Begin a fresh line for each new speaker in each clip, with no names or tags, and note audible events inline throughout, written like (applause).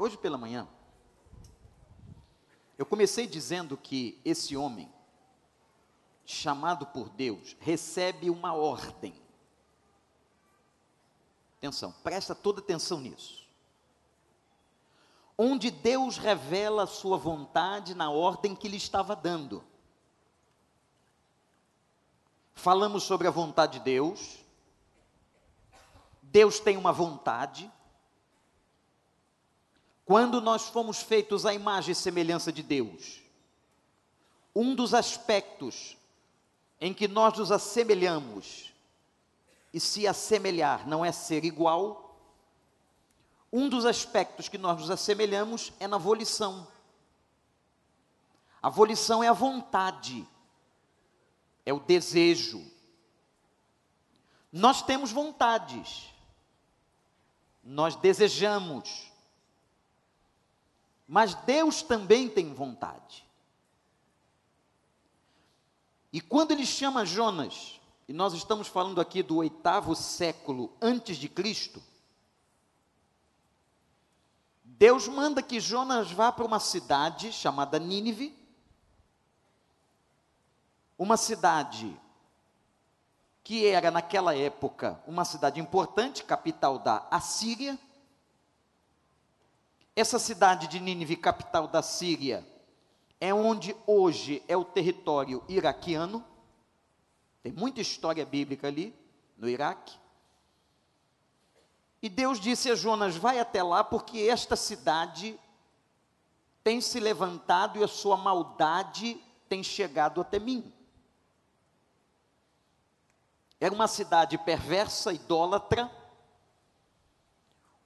Hoje pela manhã, eu comecei dizendo que esse homem, chamado por Deus, recebe uma ordem. Atenção, presta toda atenção nisso. Onde Deus revela a sua vontade na ordem que lhe estava dando. Falamos sobre a vontade de Deus. Deus tem uma vontade. Quando nós fomos feitos à imagem e semelhança de Deus, um dos aspectos em que nós nos assemelhamos, e se assemelhar não é ser igual, um dos aspectos que nós nos assemelhamos é na volição. A volição é a vontade, é o desejo. Nós temos vontades, nós desejamos, mas Deus também tem vontade. E quando ele chama Jonas, e nós estamos falando aqui do oitavo século antes de Cristo, Deus manda que Jonas vá para uma cidade chamada Nínive, uma cidade que era naquela época uma cidade importante, capital da Assíria, essa cidade de Nínive, capital da Síria, é onde hoje é o território iraquiano. Tem muita história bíblica ali, no Iraque. E Deus disse a Jonas: Vai até lá, porque esta cidade tem se levantado e a sua maldade tem chegado até mim. Era uma cidade perversa, idólatra,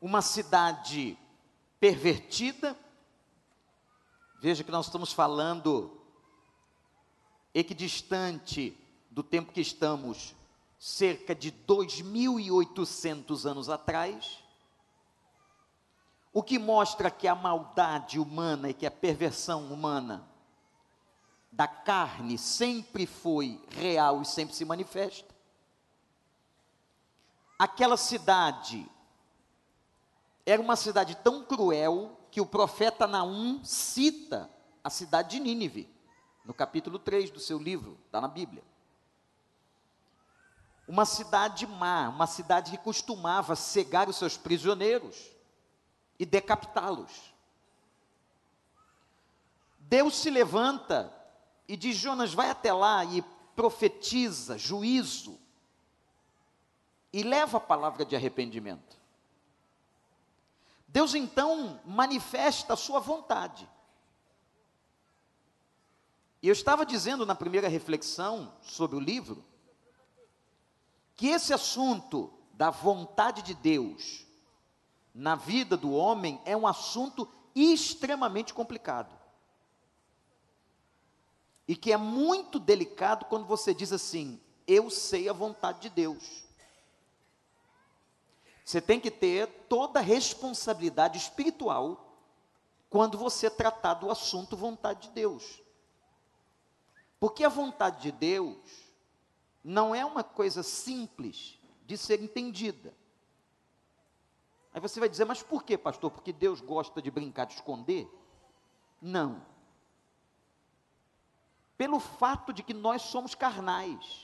uma cidade pervertida. Veja que nós estamos falando equidistante do tempo que estamos, cerca de 2.800 anos atrás, o que mostra que a maldade humana e que a perversão humana da carne sempre foi real e sempre se manifesta. Aquela cidade era uma cidade tão cruel que o profeta Naum cita a cidade de Nínive, no capítulo 3 do seu livro, está na Bíblia. Uma cidade má, uma cidade que costumava cegar os seus prisioneiros e decapitá-los. Deus se levanta e diz: Jonas, vai até lá e profetiza juízo e leva a palavra de arrependimento. Deus então manifesta a sua vontade. E eu estava dizendo na primeira reflexão sobre o livro, que esse assunto da vontade de Deus na vida do homem é um assunto extremamente complicado. E que é muito delicado quando você diz assim: eu sei a vontade de Deus. Você tem que ter toda a responsabilidade espiritual quando você tratar do assunto vontade de Deus. Porque a vontade de Deus não é uma coisa simples de ser entendida. Aí você vai dizer, mas por que, pastor? Porque Deus gosta de brincar de esconder? Não. Pelo fato de que nós somos carnais.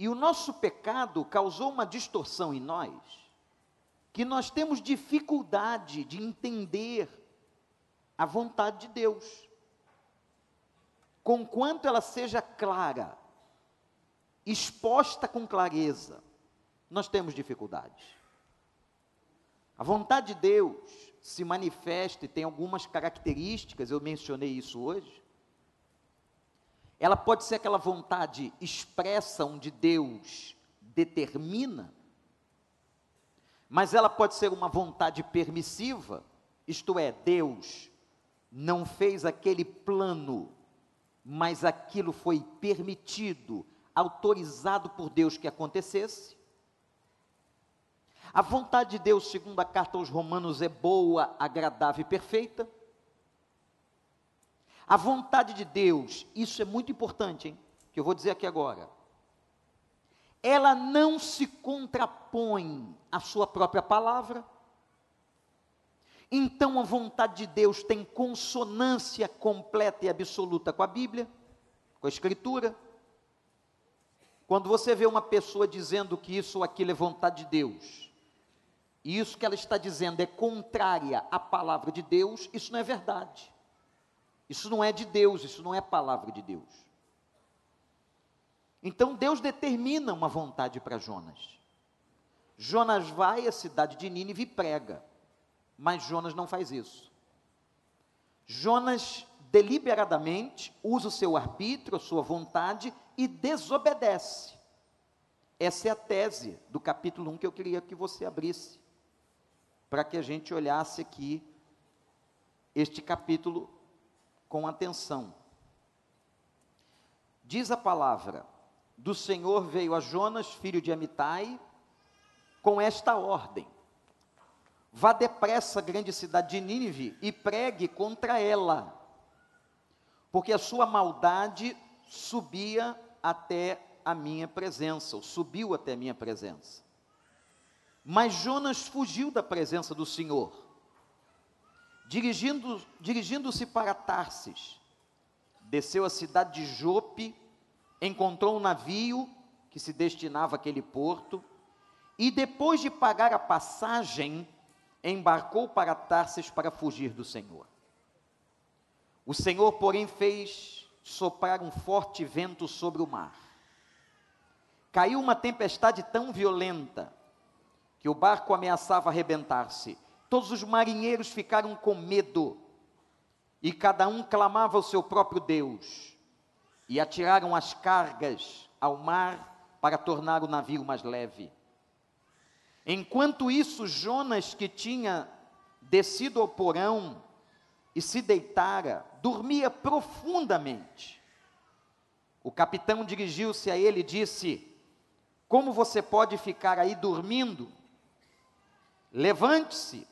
E o nosso pecado causou uma distorção em nós, que nós temos dificuldade de entender a vontade de Deus. Conquanto ela seja clara, exposta com clareza, nós temos dificuldades. A vontade de Deus se manifesta e tem algumas características, eu mencionei isso hoje, ela pode ser aquela vontade expressa onde Deus determina, mas ela pode ser uma vontade permissiva, isto é, Deus não fez aquele plano, mas aquilo foi permitido, autorizado por Deus que acontecesse. A vontade de Deus, segundo a carta aos Romanos, é boa, agradável e perfeita. A vontade de Deus, isso é muito importante, hein? Que eu vou dizer aqui agora. Ela não se contrapõe à sua própria palavra. Então a vontade de Deus tem consonância completa e absoluta com a Bíblia, com a Escritura. Quando você vê uma pessoa dizendo que isso ou aquilo é vontade de Deus, e isso que ela está dizendo é contrária à palavra de Deus, isso não é verdade. Isso não é de Deus, isso não é palavra de Deus. Então Deus determina uma vontade para Jonas. Jonas vai à cidade de Nínive e prega, mas Jonas não faz isso. Jonas deliberadamente usa o seu arbítrio, a sua vontade e desobedece. Essa é a tese do capítulo 1 que eu queria que você abrisse, para que a gente olhasse aqui este capítulo com atenção. Diz a palavra: do Senhor veio a Jonas, filho de Amitai, com esta ordem: Vá depressa à grande cidade de Nínive e pregue contra ela, porque a sua maldade subia até a minha presença, ou subiu até a minha presença. Mas Jonas fugiu da presença do Senhor Dirigindo-se dirigindo para Tarsis, desceu à cidade de Jope, encontrou um navio que se destinava àquele porto, e depois de pagar a passagem, embarcou para Tarsis para fugir do Senhor. O Senhor, porém, fez soprar um forte vento sobre o mar. Caiu uma tempestade tão violenta que o barco ameaçava arrebentar-se Todos os marinheiros ficaram com medo, e cada um clamava ao seu próprio Deus, e atiraram as cargas ao mar para tornar o navio mais leve. Enquanto isso, Jonas, que tinha descido ao porão e se deitara, dormia profundamente. O capitão dirigiu-se a ele e disse: Como você pode ficar aí dormindo? Levante-se,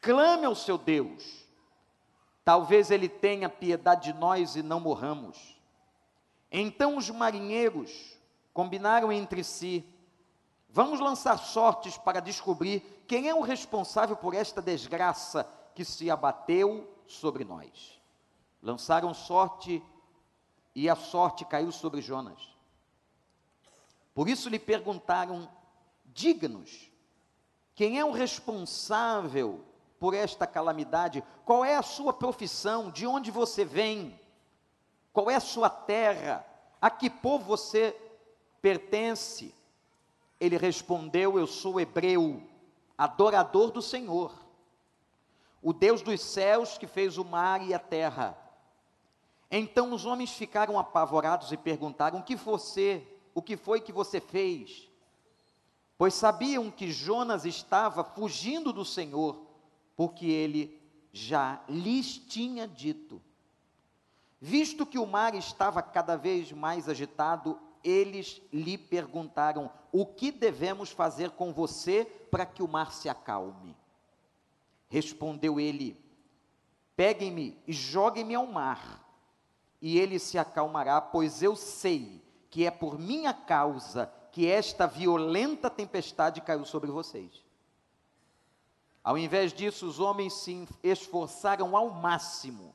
clame ao seu Deus. Talvez ele tenha piedade de nós e não morramos. Então os marinheiros combinaram entre si: vamos lançar sortes para descobrir quem é o responsável por esta desgraça que se abateu sobre nós. Lançaram sorte e a sorte caiu sobre Jonas. Por isso lhe perguntaram: diga-nos, quem é o responsável por esta calamidade? Qual é a sua profissão? De onde você vem? Qual é a sua terra? A que povo você pertence? Ele respondeu: Eu sou hebreu, adorador do Senhor, o Deus dos céus que fez o mar e a terra. Então os homens ficaram apavorados e perguntaram: O que você, o que foi que você fez? Pois sabiam que Jonas estava fugindo do Senhor porque ele já lhes tinha dito. Visto que o mar estava cada vez mais agitado, eles lhe perguntaram: O que devemos fazer com você para que o mar se acalme? Respondeu ele: Peguem-me e joguem-me ao mar, e ele se acalmará, pois eu sei que é por minha causa que esta violenta tempestade caiu sobre vocês. Ao invés disso, os homens se esforçaram ao máximo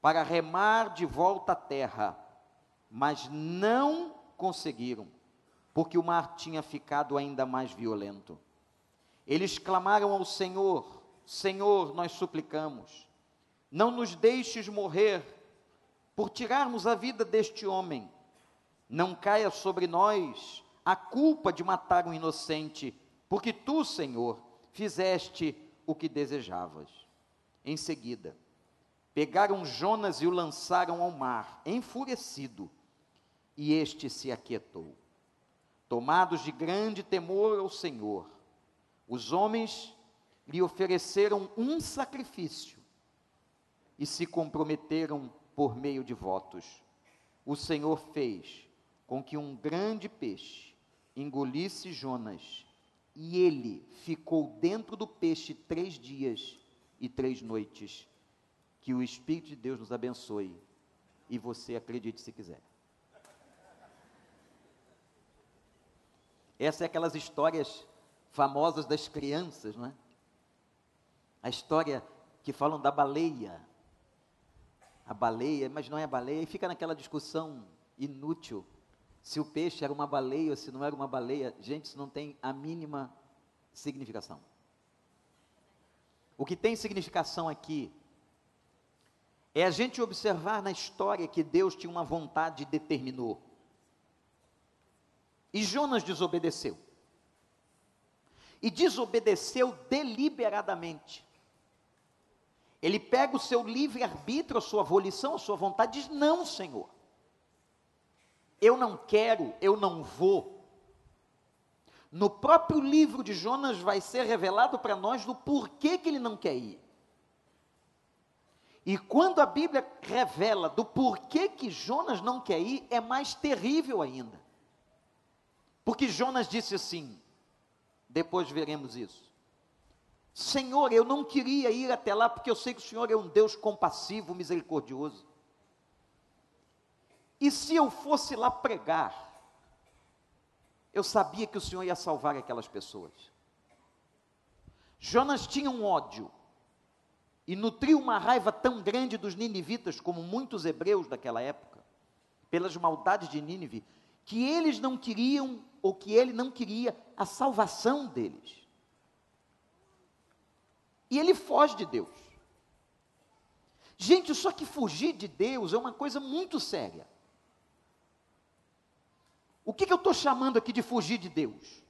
para remar de volta à terra, mas não conseguiram, porque o mar tinha ficado ainda mais violento. Eles clamaram ao Senhor: Senhor, nós suplicamos, não nos deixes morrer por tirarmos a vida deste homem. Não caia sobre nós a culpa de matar um inocente, porque tu, Senhor, fizeste o que desejavas. Em seguida, pegaram Jonas e o lançaram ao mar, enfurecido, e este se aquietou. Tomados de grande temor ao Senhor, os homens lhe ofereceram um sacrifício e se comprometeram por meio de votos. O Senhor fez com que um grande peixe engolisse Jonas e ele ficou dentro do peixe três dias e três noites. Que o Espírito de Deus nos abençoe e você acredite se quiser. Essa é aquelas histórias famosas das crianças, não é? A história que falam da baleia. A baleia, mas não é baleia, e fica naquela discussão inútil se o peixe era uma baleia ou se não era uma baleia. Gente, isso não tem a mínima significação. O que tem significação aqui é a gente observar na história que Deus tinha uma vontade e determinou. E Jonas desobedeceu. E desobedeceu deliberadamente. Ele pega o seu livre-arbítrio, a sua volição, a sua vontade, e diz: Não, Senhor. Eu não quero, eu não vou. No próprio livro de Jonas vai ser revelado para nós do porquê que ele não quer ir. E quando a Bíblia revela do porquê que Jonas não quer ir, é mais terrível ainda. Porque Jonas disse assim, depois veremos isso. Senhor, eu não queria ir até lá porque eu sei que o Senhor é um Deus compassivo, misericordioso. E se eu fosse lá pregar, eu sabia que o Senhor ia salvar aquelas pessoas. Jonas tinha um ódio e nutriu uma raiva tão grande dos ninivitas, como muitos hebreus daquela época, pelas maldades de Nínive, que eles não queriam, ou que ele não queria, a salvação deles. E ele foge de Deus. Gente, só que fugir de Deus é uma coisa muito séria. O que, que eu estou chamando aqui de fugir de Deus?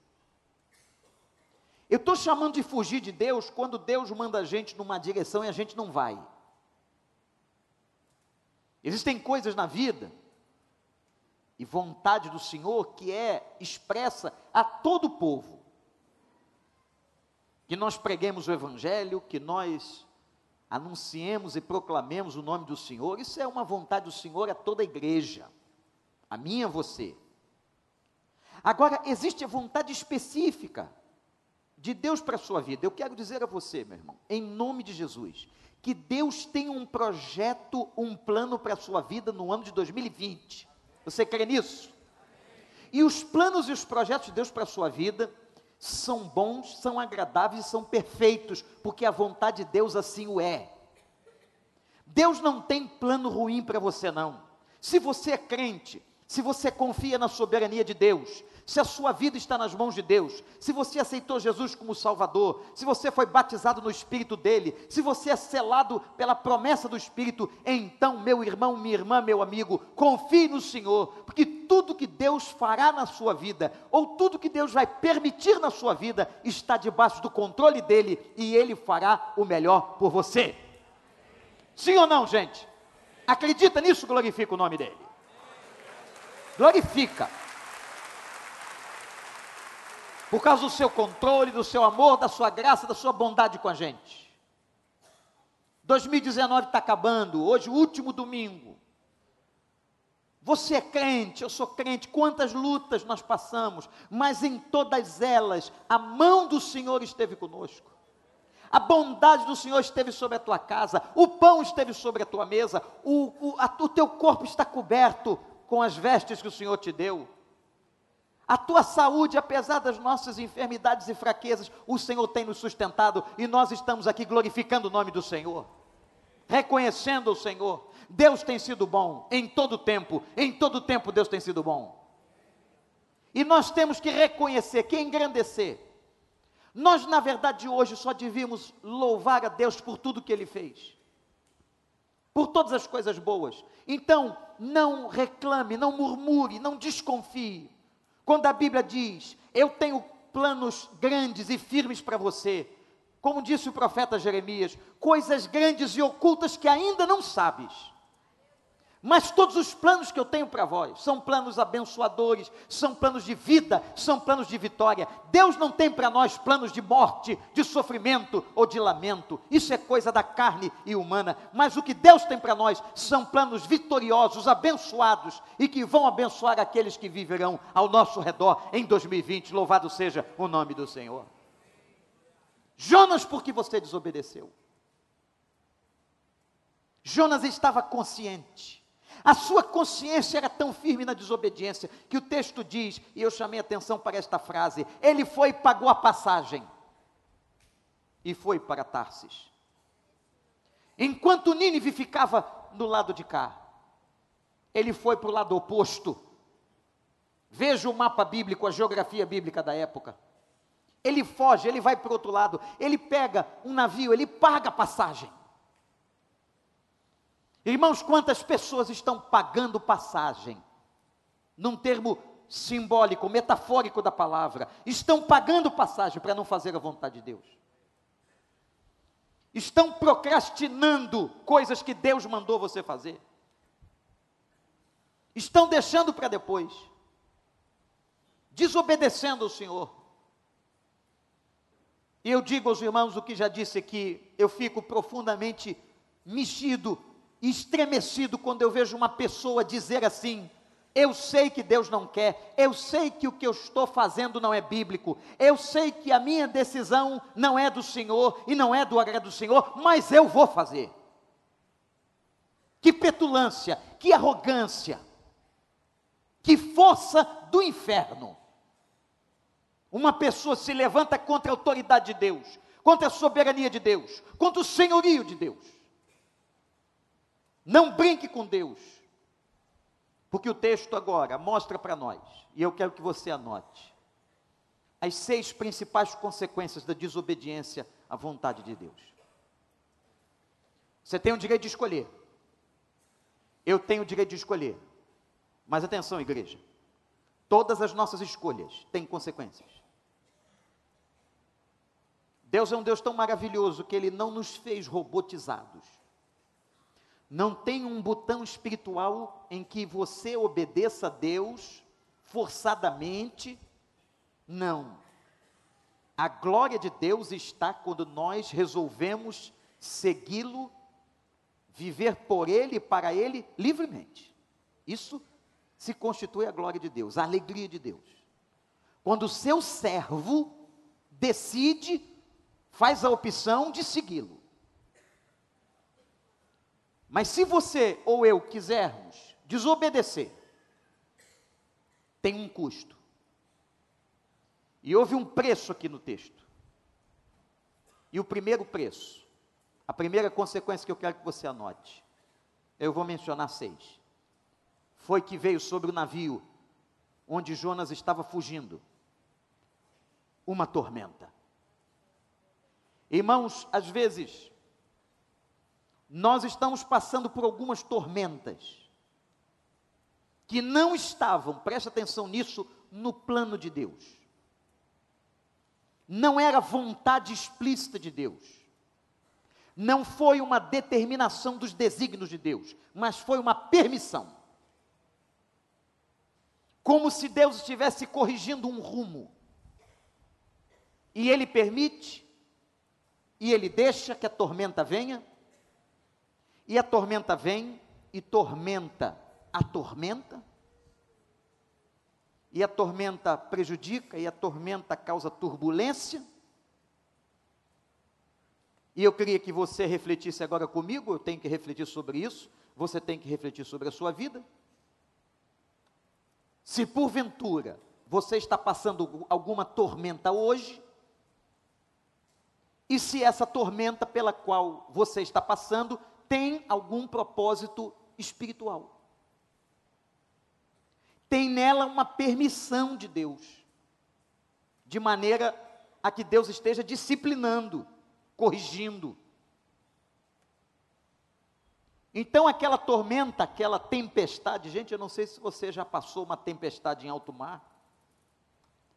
Eu estou chamando de fugir de Deus quando Deus manda a gente numa direção e a gente não vai. Existem coisas na vida e vontade do Senhor que é expressa a todo o povo. Que nós preguemos o Evangelho, que nós anunciemos e proclamemos o nome do Senhor, isso é uma vontade do Senhor a toda a igreja, a minha, a você. Agora, existe a vontade específica de Deus para a sua vida. Eu quero dizer a você, meu irmão, em nome de Jesus, que Deus tem um projeto, um plano para a sua vida no ano de 2020. Você crê nisso? E os planos e os projetos de Deus para a sua vida são bons, são agradáveis e são perfeitos, porque a vontade de Deus assim o é. Deus não tem plano ruim para você, não. Se você é crente, se você confia na soberania de Deus, se a sua vida está nas mãos de Deus, se você aceitou Jesus como Salvador, se você foi batizado no Espírito dele, se você é selado pela promessa do Espírito, então, meu irmão, minha irmã, meu amigo, confie no Senhor, porque tudo que Deus fará na sua vida, ou tudo que Deus vai permitir na sua vida, está debaixo do controle dele e ele fará o melhor por você. Sim ou não, gente? Acredita nisso, glorifica o nome dele. Glorifica por causa do seu controle, do seu amor, da sua graça, da sua bondade com a gente. 2019 está acabando, hoje, último domingo. Você é crente, eu sou crente, quantas lutas nós passamos, mas em todas elas, a mão do Senhor esteve conosco. A bondade do Senhor esteve sobre a tua casa, o pão esteve sobre a tua mesa, o, o, a, o teu corpo está coberto com as vestes que o Senhor te deu. A tua saúde, apesar das nossas enfermidades e fraquezas, o Senhor tem nos sustentado e nós estamos aqui glorificando o nome do Senhor, reconhecendo o Senhor. Deus tem sido bom em todo tempo, em todo tempo Deus tem sido bom. E nós temos que reconhecer, que engrandecer. Nós, na verdade, hoje só devíamos louvar a Deus por tudo que Ele fez, por todas as coisas boas. Então, não reclame, não murmure, não desconfie quando a Bíblia diz: Eu tenho planos grandes e firmes para você, como disse o profeta Jeremias, coisas grandes e ocultas que ainda não sabes. Mas todos os planos que eu tenho para vós são planos abençoadores, são planos de vida, são planos de vitória. Deus não tem para nós planos de morte, de sofrimento ou de lamento. Isso é coisa da carne e humana. Mas o que Deus tem para nós são planos vitoriosos, abençoados e que vão abençoar aqueles que viverão ao nosso redor em 2020. Louvado seja o nome do Senhor. Jonas, porque você desobedeceu. Jonas estava consciente a sua consciência era tão firme na desobediência que o texto diz, e eu chamei atenção para esta frase: ele foi e pagou a passagem. e foi para Tarsis. Enquanto Nínive ficava do lado de cá, ele foi para o lado oposto. Veja o mapa bíblico, a geografia bíblica da época. Ele foge, ele vai para o outro lado, ele pega um navio, ele paga a passagem. Irmãos, quantas pessoas estão pagando passagem? Num termo simbólico, metafórico da palavra, estão pagando passagem para não fazer a vontade de Deus. Estão procrastinando coisas que Deus mandou você fazer. Estão deixando para depois. Desobedecendo o Senhor. E eu digo aos irmãos o que já disse aqui, eu fico profundamente mexido, estremecido quando eu vejo uma pessoa dizer assim: eu sei que Deus não quer, eu sei que o que eu estou fazendo não é bíblico, eu sei que a minha decisão não é do Senhor e não é do agrado do Senhor, mas eu vou fazer. Que petulância, que arrogância, que força do inferno. Uma pessoa se levanta contra a autoridade de Deus, contra a soberania de Deus, contra o senhorio de Deus. Não brinque com Deus porque o texto agora mostra para nós, e eu quero que você anote, as seis principais consequências da desobediência à vontade de Deus. Você tem o direito de escolher. Eu tenho o direito de escolher. Mas atenção, igreja. Todas as nossas escolhas têm consequências. Deus é um Deus tão maravilhoso que Ele não nos fez robotizados. Não tem um botão espiritual em que você obedeça a Deus forçadamente. Não. A glória de Deus está quando nós resolvemos segui-lo, viver por Ele e para Ele livremente. Isso se constitui a glória de Deus, a alegria de Deus. Quando o seu servo decide, faz a opção de segui-lo. Mas se você ou eu quisermos desobedecer, tem um custo. E houve um preço aqui no texto. E o primeiro preço, a primeira consequência que eu quero que você anote, eu vou mencionar seis. Foi que veio sobre o navio onde Jonas estava fugindo uma tormenta. Irmãos, às vezes nós estamos passando por algumas tormentas que não estavam, preste atenção nisso, no plano de Deus. Não era vontade explícita de Deus. Não foi uma determinação dos desígnios de Deus, mas foi uma permissão. Como se Deus estivesse corrigindo um rumo. E Ele permite, e Ele deixa que a tormenta venha, e a tormenta vem e tormenta a tormenta. E a tormenta prejudica e a tormenta causa turbulência. E eu queria que você refletisse agora comigo, eu tenho que refletir sobre isso, você tem que refletir sobre a sua vida. Se porventura você está passando alguma tormenta hoje, e se essa tormenta pela qual você está passando tem algum propósito espiritual. Tem nela uma permissão de Deus, de maneira a que Deus esteja disciplinando, corrigindo. Então, aquela tormenta, aquela tempestade, gente, eu não sei se você já passou uma tempestade em alto mar,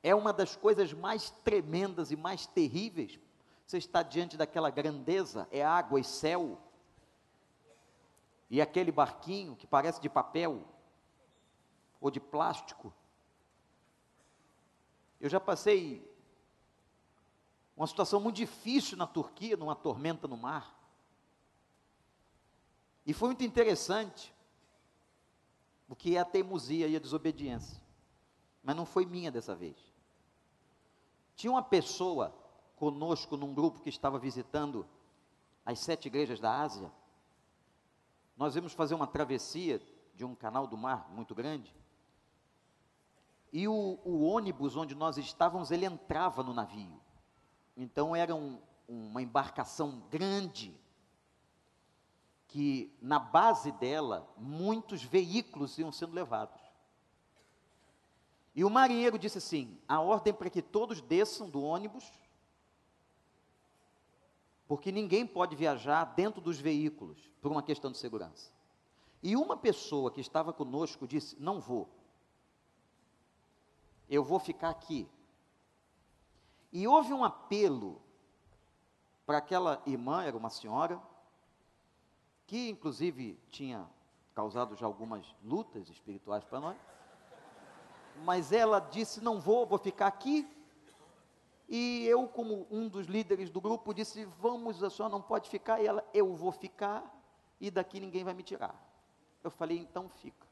é uma das coisas mais tremendas e mais terríveis. Você está diante daquela grandeza, é água e céu, e aquele barquinho que parece de papel ou de plástico. Eu já passei uma situação muito difícil na Turquia, numa tormenta no mar. E foi muito interessante, o que é a teimosia e a desobediência. Mas não foi minha dessa vez. Tinha uma pessoa conosco num grupo que estava visitando as sete igrejas da Ásia nós íamos fazer uma travessia de um canal do mar muito grande. E o, o ônibus onde nós estávamos, ele entrava no navio. Então eram uma embarcação grande, que na base dela muitos veículos iam sendo levados. E o marinheiro disse assim: a ordem para que todos desçam do ônibus, porque ninguém pode viajar dentro dos veículos por uma questão de segurança. E uma pessoa que estava conosco disse: Não vou, eu vou ficar aqui. E houve um apelo para aquela irmã, era uma senhora, que inclusive tinha causado já algumas lutas espirituais para nós mas ela disse: Não vou, vou ficar aqui. E eu, como um dos líderes do grupo, disse: Vamos, a senhora não pode ficar. E ela: Eu vou ficar e daqui ninguém vai me tirar. Eu falei: Então fica.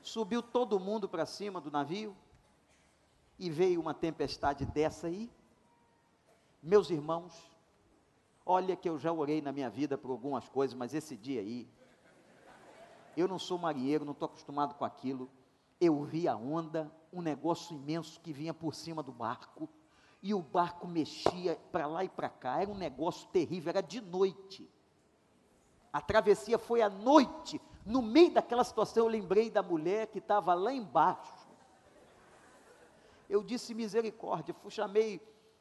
Subiu todo mundo para cima do navio e veio uma tempestade dessa aí. Meus irmãos, olha que eu já orei na minha vida por algumas coisas, mas esse dia aí, eu não sou marinheiro, não estou acostumado com aquilo eu vi a onda, um negócio imenso que vinha por cima do barco, e o barco mexia para lá e para cá, era um negócio terrível, era de noite. A travessia foi à noite, no meio daquela situação eu lembrei da mulher que estava lá embaixo. Eu disse misericórdia, chamei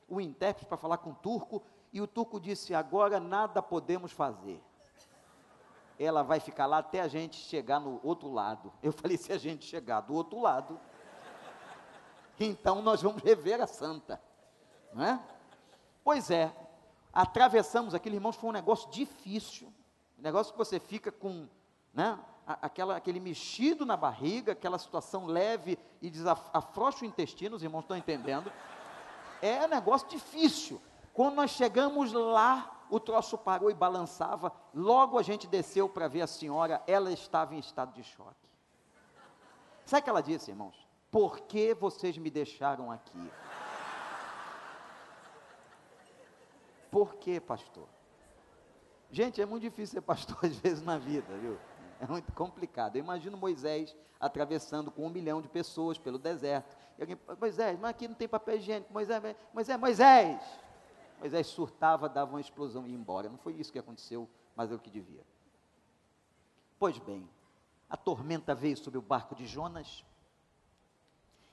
o intérprete para falar com o turco, e o turco disse: agora nada podemos fazer ela vai ficar lá até a gente chegar no outro lado. Eu falei, se a gente chegar do outro lado, então nós vamos rever a santa. Não é? Pois é, atravessamos aquele, irmãos, foi um negócio difícil. Um negócio que você fica com, né, aquela, aquele mexido na barriga, aquela situação leve e desafrouxa o intestino, os irmãos estão entendendo. É um negócio difícil. Quando nós chegamos lá, o troço parou e balançava. Logo a gente desceu para ver a senhora, ela estava em estado de choque. Sabe o que ela disse, irmãos? Por que vocês me deixaram aqui? Por que, pastor? Gente, é muito difícil ser pastor (laughs) às vezes na vida, viu? É muito complicado. Eu imagino Moisés atravessando com um milhão de pessoas pelo deserto. E alguém, Moisés, mas aqui não tem papel higiênico. Moisés, Moisés, Moisés, Moisés surtava, dava uma explosão e ia embora. Não foi isso que aconteceu, mas é o que devia. Pois bem, a tormenta veio sobre o barco de Jonas,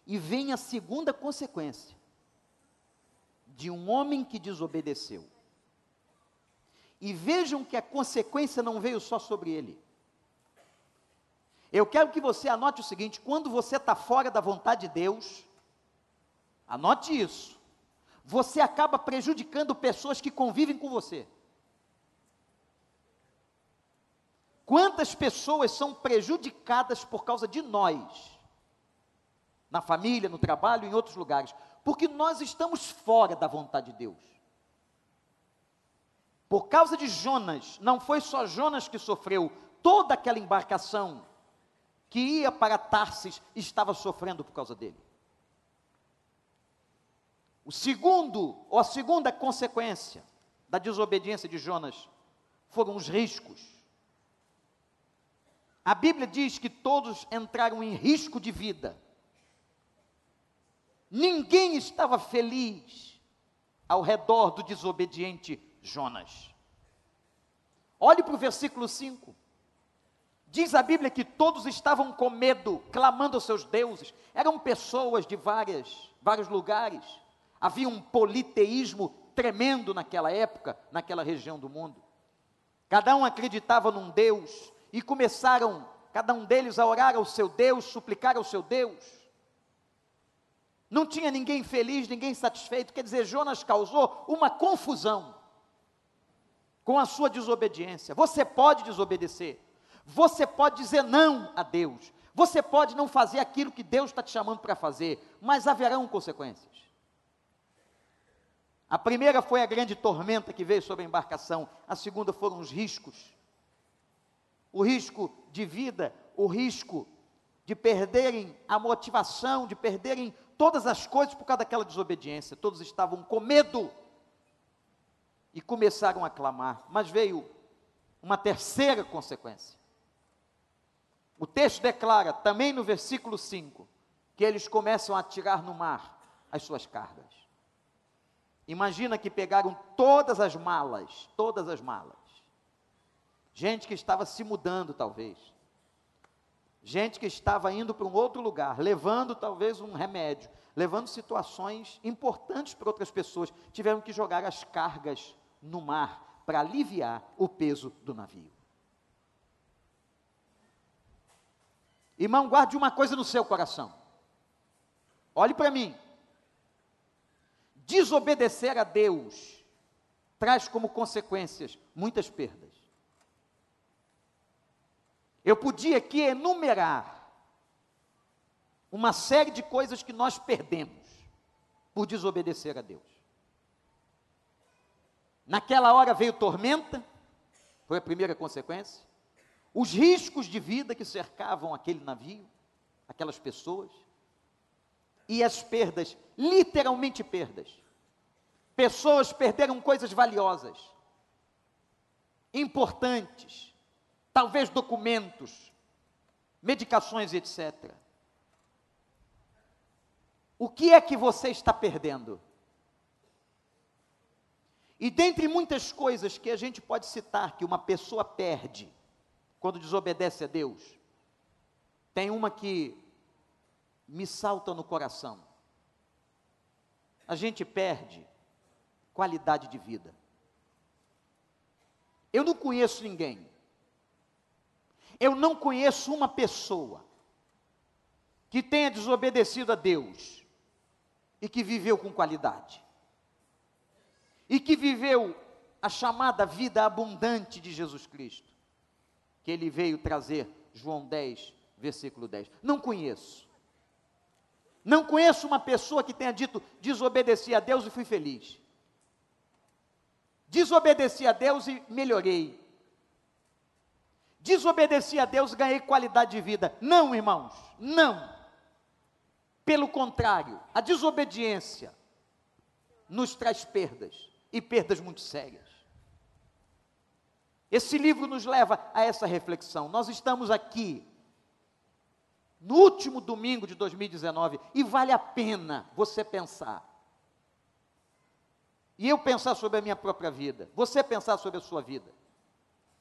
e vem a segunda consequência de um homem que desobedeceu. E vejam que a consequência não veio só sobre ele. Eu quero que você anote o seguinte: quando você está fora da vontade de Deus, anote isso você acaba prejudicando pessoas que convivem com você. Quantas pessoas são prejudicadas por causa de nós? Na família, no trabalho, em outros lugares. Porque nós estamos fora da vontade de Deus. Por causa de Jonas, não foi só Jonas que sofreu, toda aquela embarcação que ia para Tarsis estava sofrendo por causa dele. O segundo, ou a segunda consequência da desobediência de Jonas foram os riscos. A Bíblia diz que todos entraram em risco de vida. Ninguém estava feliz ao redor do desobediente Jonas. Olhe para o versículo 5. Diz a Bíblia que todos estavam com medo, clamando aos seus deuses. Eram pessoas de várias, vários lugares. Havia um politeísmo tremendo naquela época, naquela região do mundo. Cada um acreditava num Deus e começaram, cada um deles, a orar ao seu Deus, suplicar ao seu Deus. Não tinha ninguém feliz, ninguém satisfeito. Quer dizer, Jonas causou uma confusão com a sua desobediência. Você pode desobedecer, você pode dizer não a Deus, você pode não fazer aquilo que Deus está te chamando para fazer, mas haverão consequências. A primeira foi a grande tormenta que veio sobre a embarcação, a segunda foram os riscos. O risco de vida, o risco de perderem a motivação, de perderem todas as coisas por causa daquela desobediência. Todos estavam com medo e começaram a clamar, mas veio uma terceira consequência. O texto declara, também no versículo 5, que eles começam a tirar no mar as suas cargas. Imagina que pegaram todas as malas, todas as malas. Gente que estava se mudando, talvez. Gente que estava indo para um outro lugar, levando talvez um remédio, levando situações importantes para outras pessoas. Tiveram que jogar as cargas no mar para aliviar o peso do navio. Irmão, guarde uma coisa no seu coração. Olhe para mim. Desobedecer a Deus traz como consequências muitas perdas. Eu podia aqui enumerar uma série de coisas que nós perdemos por desobedecer a Deus. Naquela hora veio tormenta, foi a primeira consequência. Os riscos de vida que cercavam aquele navio, aquelas pessoas, e as perdas, literalmente perdas. Pessoas perderam coisas valiosas, importantes, talvez documentos, medicações, etc. O que é que você está perdendo? E dentre muitas coisas que a gente pode citar que uma pessoa perde quando desobedece a Deus, tem uma que me salta no coração. A gente perde qualidade de vida. Eu não conheço ninguém. Eu não conheço uma pessoa que tenha desobedecido a Deus e que viveu com qualidade. E que viveu a chamada vida abundante de Jesus Cristo, que ele veio trazer, João 10, versículo 10. Não conheço. Não conheço uma pessoa que tenha dito: desobedeci a Deus e fui feliz. Desobedeci a Deus e melhorei. Desobedeci a Deus ganhei qualidade de vida. Não, irmãos, não. Pelo contrário, a desobediência nos traz perdas, e perdas muito sérias. Esse livro nos leva a essa reflexão. Nós estamos aqui no último domingo de 2019 e vale a pena você pensar. E eu pensar sobre a minha própria vida, você pensar sobre a sua vida,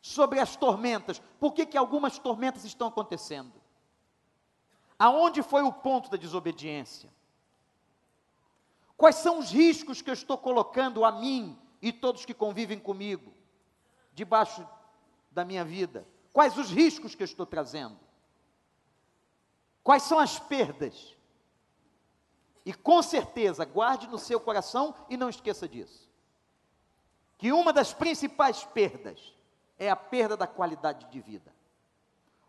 sobre as tormentas, por que, que algumas tormentas estão acontecendo? Aonde foi o ponto da desobediência? Quais são os riscos que eu estou colocando a mim e todos que convivem comigo, debaixo da minha vida? Quais os riscos que eu estou trazendo? Quais são as perdas? E com certeza, guarde no seu coração e não esqueça disso. Que uma das principais perdas é a perda da qualidade de vida.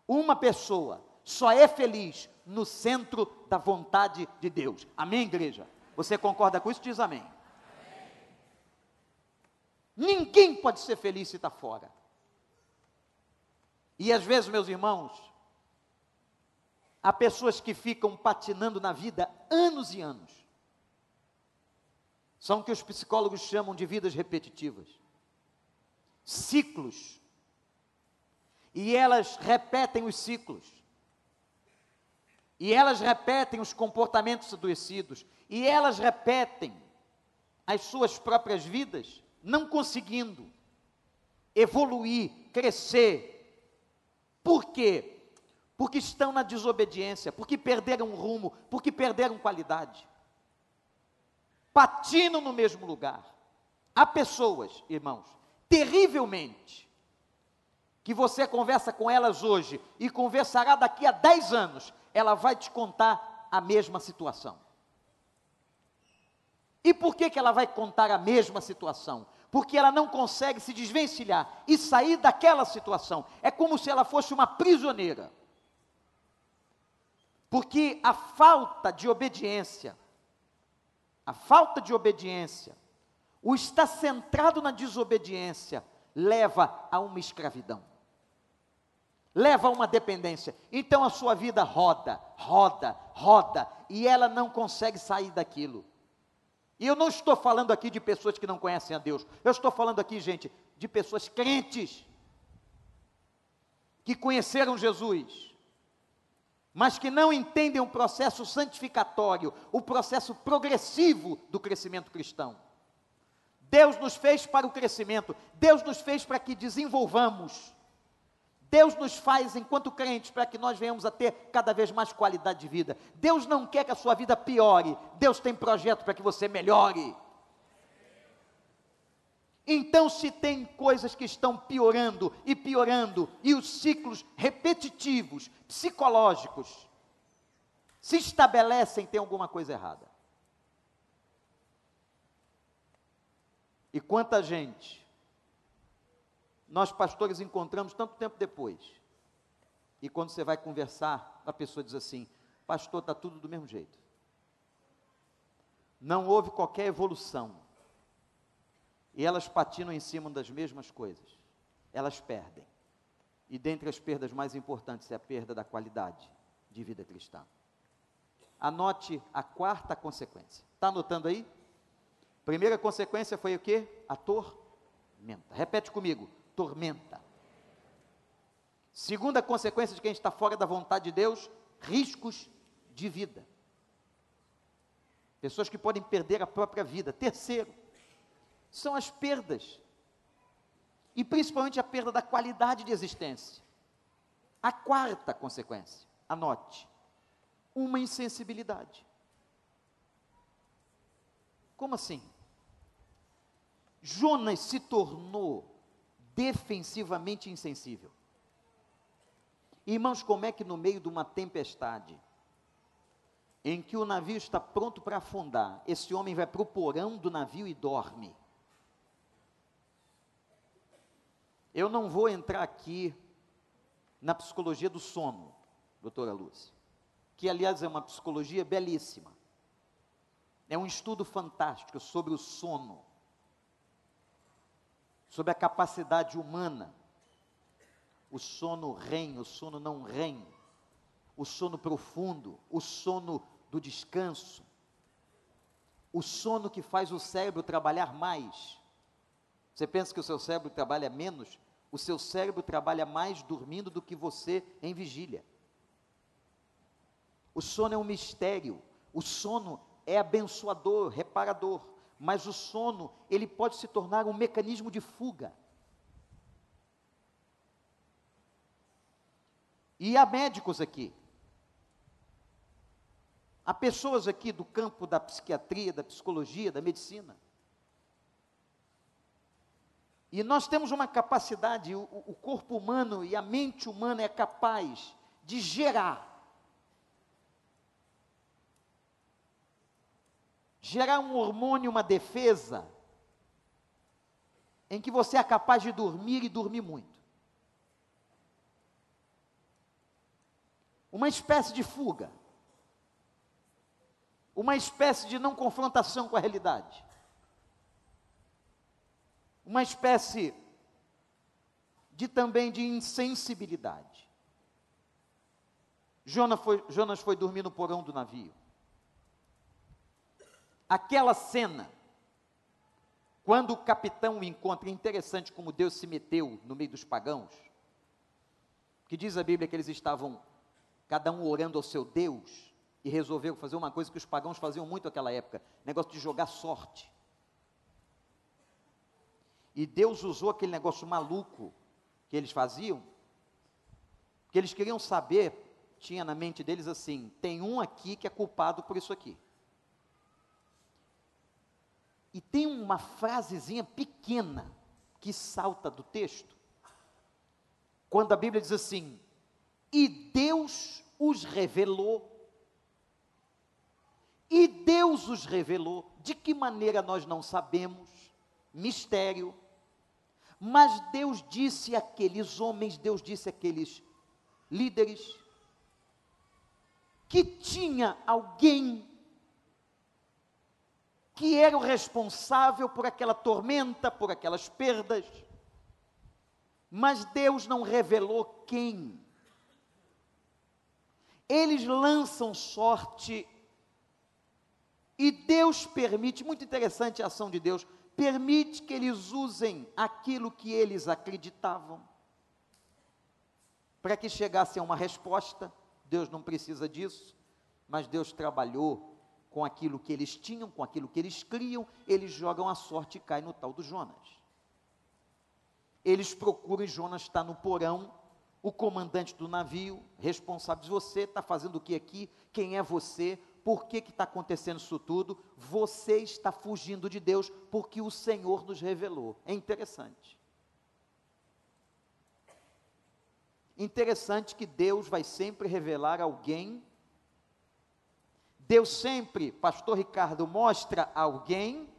Uma pessoa só é feliz no centro da vontade de Deus. Amém, igreja? Você concorda com isso? Diz amém. amém. Ninguém pode ser feliz se está fora. E às vezes, meus irmãos, há pessoas que ficam patinando na vida anos e anos. São o que os psicólogos chamam de vidas repetitivas. Ciclos. E elas repetem os ciclos. E elas repetem os comportamentos adoecidos. E elas repetem as suas próprias vidas, não conseguindo evoluir, crescer. Por quê? Porque estão na desobediência, porque perderam rumo, porque perderam qualidade. Patinam no mesmo lugar. Há pessoas, irmãos, terrivelmente, que você conversa com elas hoje e conversará daqui a 10 anos, ela vai te contar a mesma situação. E por que, que ela vai contar a mesma situação? Porque ela não consegue se desvencilhar e sair daquela situação. É como se ela fosse uma prisioneira. Porque a falta de obediência, a falta de obediência, o estar centrado na desobediência, leva a uma escravidão leva a uma dependência. Então a sua vida roda, roda, roda, e ela não consegue sair daquilo. E eu não estou falando aqui de pessoas que não conhecem a Deus, eu estou falando aqui, gente, de pessoas crentes, que conheceram Jesus, mas que não entendem o processo santificatório, o processo progressivo do crescimento cristão. Deus nos fez para o crescimento, Deus nos fez para que desenvolvamos. Deus nos faz, enquanto crentes, para que nós venhamos a ter cada vez mais qualidade de vida. Deus não quer que a sua vida piore, Deus tem projeto para que você melhore. Então, se tem coisas que estão piorando e piorando, e os ciclos repetitivos, psicológicos, se estabelecem, tem alguma coisa errada. E quanta gente nós pastores encontramos tanto tempo depois. E quando você vai conversar, a pessoa diz assim: Pastor, está tudo do mesmo jeito. Não houve qualquer evolução. E elas patinam em cima das mesmas coisas. Elas perdem. E dentre as perdas mais importantes é a perda da qualidade de vida cristã. Anote a quarta consequência. Está anotando aí? Primeira consequência foi o que? A tormenta. Repete comigo: tormenta. Segunda consequência de quem está fora da vontade de Deus: riscos de vida. Pessoas que podem perder a própria vida. Terceiro, são as perdas. E principalmente a perda da qualidade de existência. A quarta consequência, anote: uma insensibilidade. Como assim? Jonas se tornou defensivamente insensível. Irmãos, como é que no meio de uma tempestade, em que o navio está pronto para afundar, esse homem vai para o porão do navio e dorme? Eu não vou entrar aqui na psicologia do sono, doutora Lúcia, que aliás é uma psicologia belíssima. É um estudo fantástico sobre o sono sobre a capacidade humana. O sono REM, o sono não REM, o sono profundo, o sono do descanso, o sono que faz o cérebro trabalhar mais. Você pensa que o seu cérebro trabalha menos? O seu cérebro trabalha mais dormindo do que você em vigília. O sono é um mistério. O sono é abençoador, reparador mas o sono, ele pode se tornar um mecanismo de fuga. E há médicos aqui. Há pessoas aqui do campo da psiquiatria, da psicologia, da medicina. E nós temos uma capacidade, o, o corpo humano e a mente humana é capaz de gerar gerar um hormônio, uma defesa, em que você é capaz de dormir e dormir muito. Uma espécie de fuga. Uma espécie de não confrontação com a realidade. Uma espécie de também de insensibilidade. Jonas foi, Jonas foi dormir no porão do navio aquela cena, quando o capitão o encontra, é interessante como Deus se meteu no meio dos pagãos, que diz a Bíblia que eles estavam, cada um orando ao seu Deus, e resolveram fazer uma coisa que os pagãos faziam muito naquela época, negócio de jogar sorte. E Deus usou aquele negócio maluco que eles faziam, que eles queriam saber, tinha na mente deles assim: tem um aqui que é culpado por isso aqui. E tem uma frasezinha pequena que salta do texto. Quando a Bíblia diz assim: E Deus os revelou. E Deus os revelou. De que maneira nós não sabemos? Mistério. Mas Deus disse àqueles homens, Deus disse àqueles líderes, que tinha alguém que era o responsável por aquela tormenta, por aquelas perdas, mas Deus não revelou quem. Eles lançam sorte e Deus permite, muito interessante a ação de Deus, permite que eles usem aquilo que eles acreditavam para que chegasse a uma resposta. Deus não precisa disso, mas Deus trabalhou com aquilo que eles tinham, com aquilo que eles criam, eles jogam a sorte e caem no tal do Jonas. Eles procuram e Jonas está no porão, o comandante do navio, responsável, você está fazendo o que aqui? Quem é você? Por que está acontecendo isso tudo? Você está fugindo de Deus porque o Senhor nos revelou. É interessante. Interessante que Deus vai sempre revelar alguém. Deus sempre, Pastor Ricardo, mostra alguém,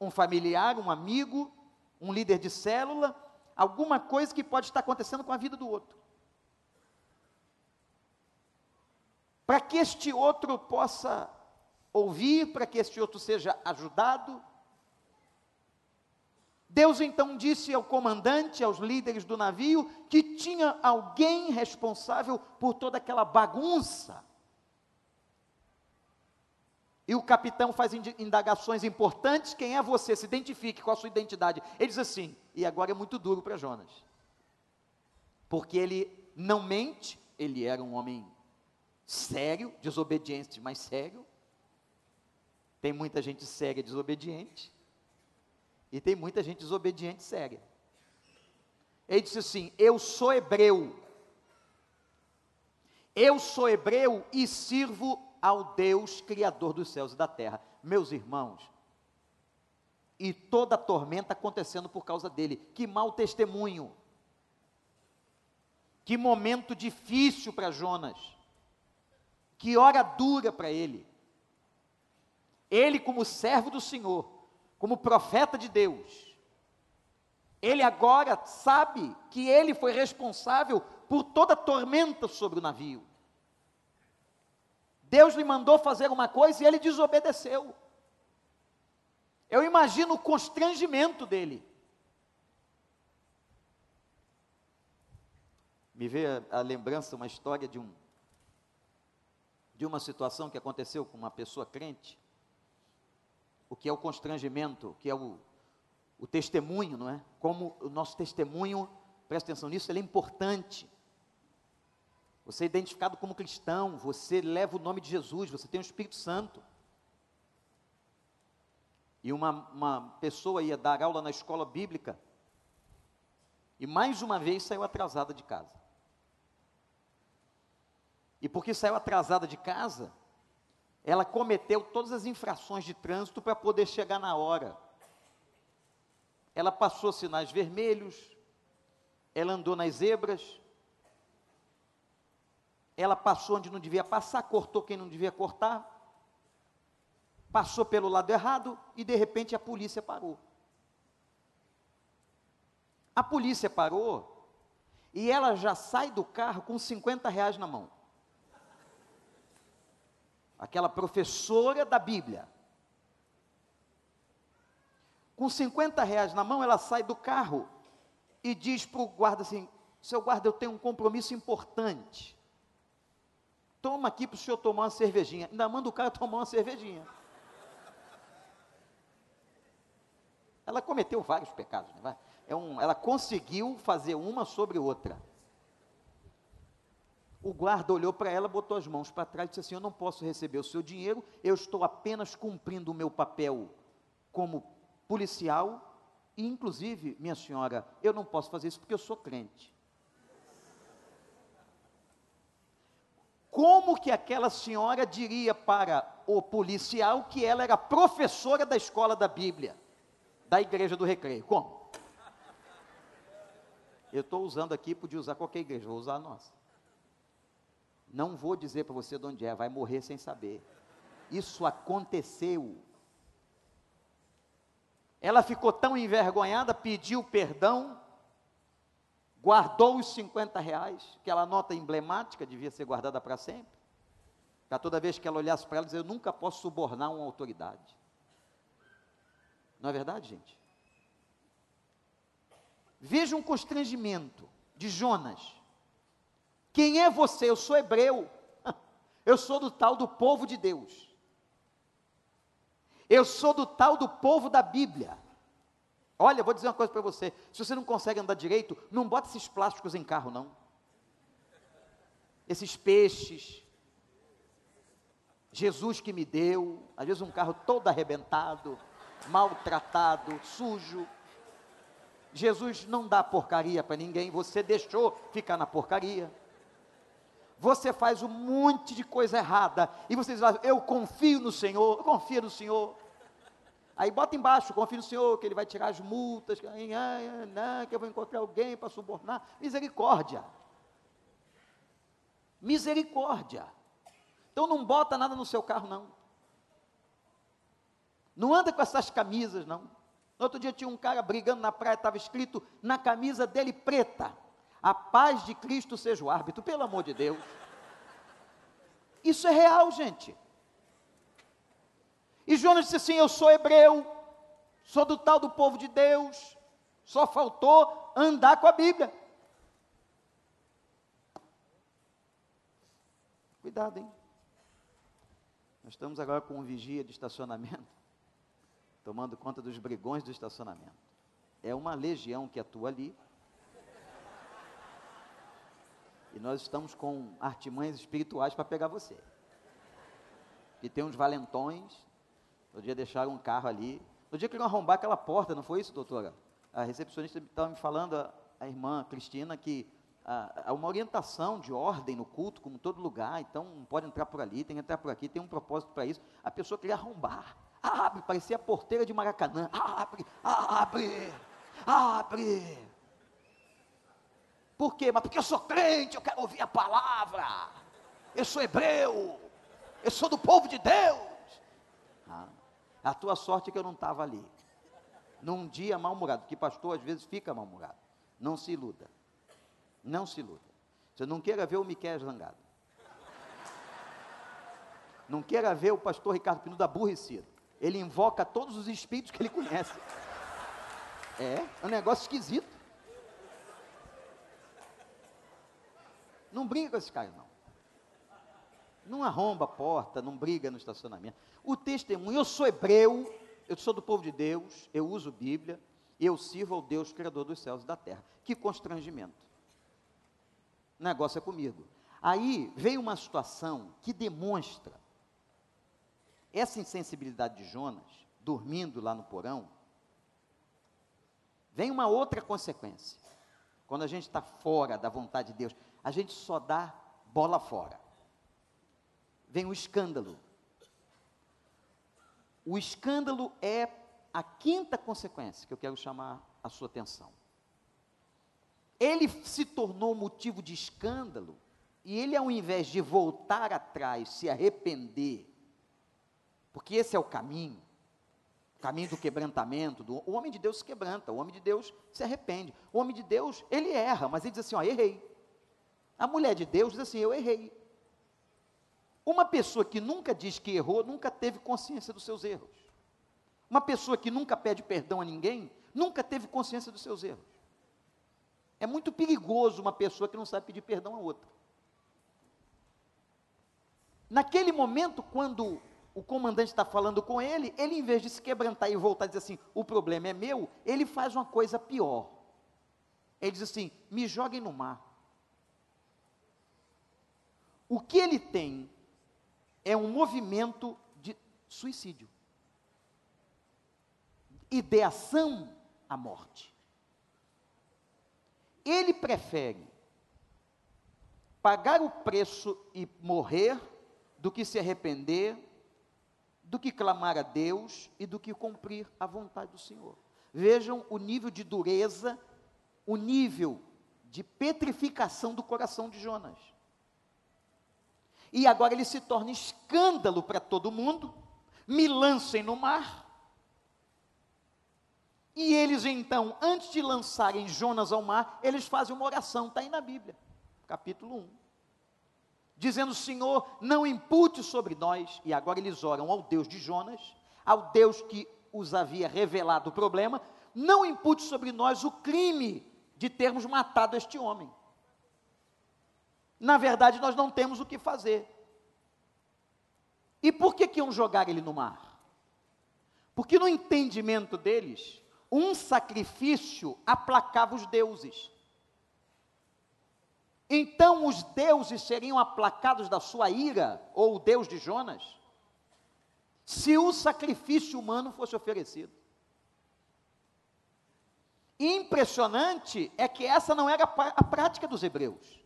um familiar, um amigo, um líder de célula, alguma coisa que pode estar acontecendo com a vida do outro. Para que este outro possa ouvir, para que este outro seja ajudado, Deus então disse ao comandante, aos líderes do navio, que tinha alguém responsável por toda aquela bagunça. E o capitão faz indagações importantes: quem é você? Se identifique, qual a sua identidade? Ele diz assim, e agora é muito duro para Jonas, porque ele não mente, ele era um homem sério, desobediente, mas sério. Tem muita gente séria desobediente. E tem muita gente desobediente séria. Ele disse assim: Eu sou hebreu. Eu sou hebreu e sirvo ao Deus Criador dos céus e da terra. Meus irmãos, e toda a tormenta acontecendo por causa dele. Que mau testemunho. Que momento difícil para Jonas. Que hora dura para ele. Ele, como servo do Senhor, como profeta de Deus, ele agora sabe que ele foi responsável por toda a tormenta sobre o navio. Deus lhe mandou fazer uma coisa e ele desobedeceu. Eu imagino o constrangimento dele. Me veio a, a lembrança uma história de um de uma situação que aconteceu com uma pessoa crente o que é o constrangimento, o que é o, o testemunho, não é? Como o nosso testemunho, presta atenção nisso, ele é importante. Você é identificado como cristão, você leva o nome de Jesus, você tem o Espírito Santo. E uma, uma pessoa ia dar aula na escola bíblica, e mais uma vez saiu atrasada de casa. E porque saiu atrasada de casa, ela cometeu todas as infrações de trânsito para poder chegar na hora. Ela passou sinais vermelhos, ela andou nas zebras, ela passou onde não devia passar, cortou quem não devia cortar, passou pelo lado errado e de repente a polícia parou. A polícia parou e ela já sai do carro com 50 reais na mão aquela professora da Bíblia. Com 50 reais na mão, ela sai do carro e diz para o guarda assim: Seu guarda, eu tenho um compromisso importante. Toma aqui para o senhor tomar uma cervejinha. Ainda manda o cara (laughs) tomar uma cervejinha. Ela cometeu vários pecados, né? é um, ela conseguiu fazer uma sobre outra. O guarda olhou para ela, botou as mãos para trás e disse assim: Eu não posso receber o seu dinheiro, eu estou apenas cumprindo o meu papel como policial, e inclusive, minha senhora, eu não posso fazer isso porque eu sou crente. Como que aquela senhora diria para o policial que ela era professora da escola da Bíblia, da igreja do recreio? Como? Eu estou usando aqui, podia usar qualquer igreja, vou usar a nossa. Não vou dizer para você de onde é, vai morrer sem saber. Isso aconteceu. Ela ficou tão envergonhada, pediu perdão, guardou os 50 reais, aquela nota emblemática, devia ser guardada para sempre. Para toda vez que ela olhasse para ela, dizer: Eu nunca posso subornar uma autoridade. Não é verdade, gente? Veja um constrangimento de Jonas. Quem é você? Eu sou hebreu. (laughs) Eu sou do tal do povo de Deus. Eu sou do tal do povo da Bíblia. Olha, vou dizer uma coisa para você: se você não consegue andar direito, não bota esses plásticos em carro, não. Esses peixes. Jesus que me deu, às vezes um carro todo arrebentado, maltratado, sujo. Jesus não dá porcaria para ninguém, você deixou ficar na porcaria. Você faz um monte de coisa errada e você diz, eu confio no Senhor, eu confio no Senhor. Aí bota embaixo, confio no Senhor, que Ele vai tirar as multas, que, que eu vou encontrar alguém para subornar. Misericórdia. Misericórdia. Então não bota nada no seu carro, não. Não anda com essas camisas, não. Outro dia tinha um cara brigando na praia, estava escrito na camisa dele preta: A paz de Cristo seja o árbitro, pelo amor de Deus. Isso é real, gente. E Jonas disse assim: Eu sou hebreu, sou do tal do povo de Deus, só faltou andar com a Bíblia. Cuidado, hein? Nós estamos agora com um vigia de estacionamento, (laughs) tomando conta dos brigões do estacionamento. É uma legião que atua ali. E nós estamos com artimanhas espirituais para pegar você. E tem uns valentões. No dia deixaram um carro ali. No dia que iam arrombar aquela porta, não foi isso, doutora? A recepcionista estava me falando, a, a irmã Cristina, que há uma orientação de ordem no culto, como todo lugar, então não pode entrar por ali, tem que entrar por aqui, tem um propósito para isso. A pessoa queria arrombar. Abre, parecia a porteira de Maracanã. Abre, abre, abre. Por quê? Mas porque eu sou crente, eu quero ouvir a palavra. Eu sou hebreu. Eu sou do povo de Deus. A tua sorte é que eu não estava ali. Num dia mal-humorado, porque pastor às vezes fica mal-humorado. Não se iluda. Não se iluda. Você não queira ver o Miquel zangado. Não queira ver o pastor Ricardo Pinudo aborrecido. Ele invoca todos os espíritos que ele conhece. É, é um negócio esquisito. Não briga com esse cara, não. Não arromba a porta, não briga no estacionamento. O testemunho, eu sou hebreu, eu sou do povo de Deus, eu uso Bíblia, eu sirvo ao Deus Criador dos céus e da terra. Que constrangimento o negócio é comigo. Aí veio uma situação que demonstra essa insensibilidade de Jonas, dormindo lá no porão. Vem uma outra consequência. Quando a gente está fora da vontade de Deus, a gente só dá bola fora. Vem o escândalo. O escândalo é a quinta consequência que eu quero chamar a sua atenção ele se tornou motivo de escândalo, e ele, ao invés de voltar atrás, se arrepender, porque esse é o caminho, o caminho do quebrantamento, do, o homem de Deus se quebranta, o homem de Deus se arrepende. O homem de Deus, ele erra, mas ele diz assim: ó, errei. A mulher de Deus diz assim: eu errei. Uma pessoa que nunca diz que errou, nunca teve consciência dos seus erros. Uma pessoa que nunca pede perdão a ninguém, nunca teve consciência dos seus erros. É muito perigoso uma pessoa que não sabe pedir perdão a outra. Naquele momento, quando o comandante está falando com ele, ele, em vez de se quebrantar e voltar e dizer assim: o problema é meu, ele faz uma coisa pior. Ele diz assim: me joguem no mar. O que ele tem é um movimento de suicídio ideação à morte. Ele prefere pagar o preço e morrer do que se arrepender, do que clamar a Deus e do que cumprir a vontade do Senhor. Vejam o nível de dureza, o nível de petrificação do coração de Jonas. E agora ele se torna escândalo para todo mundo. Me lancem no mar. E eles então, antes de lançarem Jonas ao mar, eles fazem uma oração, está aí na Bíblia, capítulo 1. Dizendo: Senhor, não impute sobre nós. E agora eles oram ao Deus de Jonas, ao Deus que os havia revelado o problema, não impute sobre nós o crime de termos matado este homem. Na verdade, nós não temos o que fazer. E por que, que iam jogar ele no mar? Porque no entendimento deles, um sacrifício aplacava os deuses. Então os deuses seriam aplacados da sua ira, ou o Deus de Jonas, se o sacrifício humano fosse oferecido. Impressionante é que essa não era a prática dos hebreus.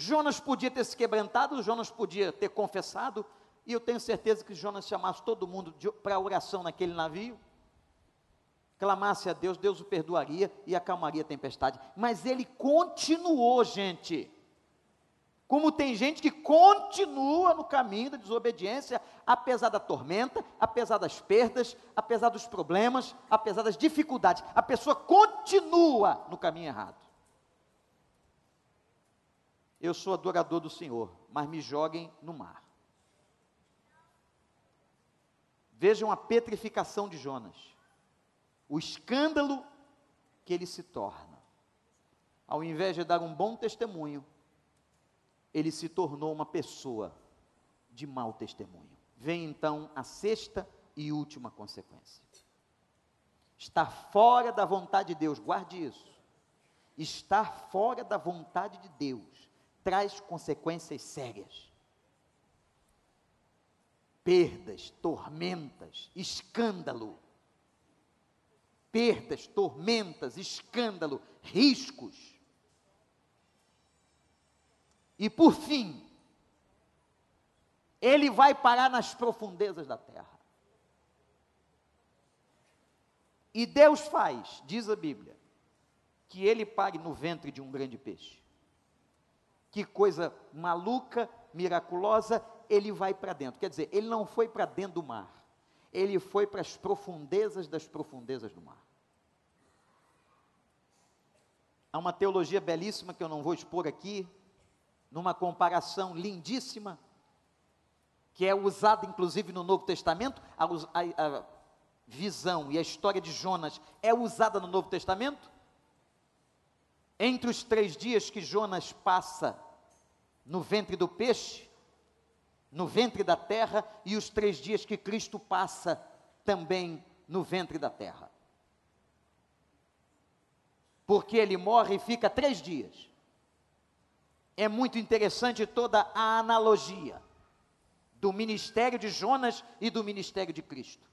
Jonas podia ter se quebrantado, Jonas podia ter confessado, e eu tenho certeza que Jonas chamasse todo mundo para oração naquele navio, clamasse a Deus, Deus o perdoaria e acalmaria a tempestade. Mas ele continuou, gente. Como tem gente que continua no caminho da desobediência, apesar da tormenta, apesar das perdas, apesar dos problemas, apesar das dificuldades, a pessoa continua no caminho errado. Eu sou adorador do Senhor, mas me joguem no mar. Vejam a petrificação de Jonas, o escândalo que ele se torna. Ao invés de dar um bom testemunho, ele se tornou uma pessoa de mau testemunho. Vem então a sexta e última consequência. Estar fora da vontade de Deus, guarde isso. Estar fora da vontade de Deus traz consequências sérias. Perdas, tormentas, escândalo. Perdas, tormentas, escândalo, riscos e por fim, ele vai parar nas profundezas da terra. E Deus faz, diz a Bíblia, que ele pare no ventre de um grande peixe. Que coisa maluca, miraculosa, ele vai para dentro. Quer dizer, ele não foi para dentro do mar, ele foi para as profundezas das profundezas do mar. Há uma teologia belíssima que eu não vou expor aqui, numa comparação lindíssima, que é usada inclusive no Novo Testamento, a, a, a visão e a história de Jonas é usada no Novo Testamento. Entre os três dias que Jonas passa no ventre do peixe, no ventre da terra, e os três dias que Cristo passa também no ventre da terra. Porque ele morre e fica três dias é muito interessante toda a analogia do ministério de Jonas e do ministério de Cristo.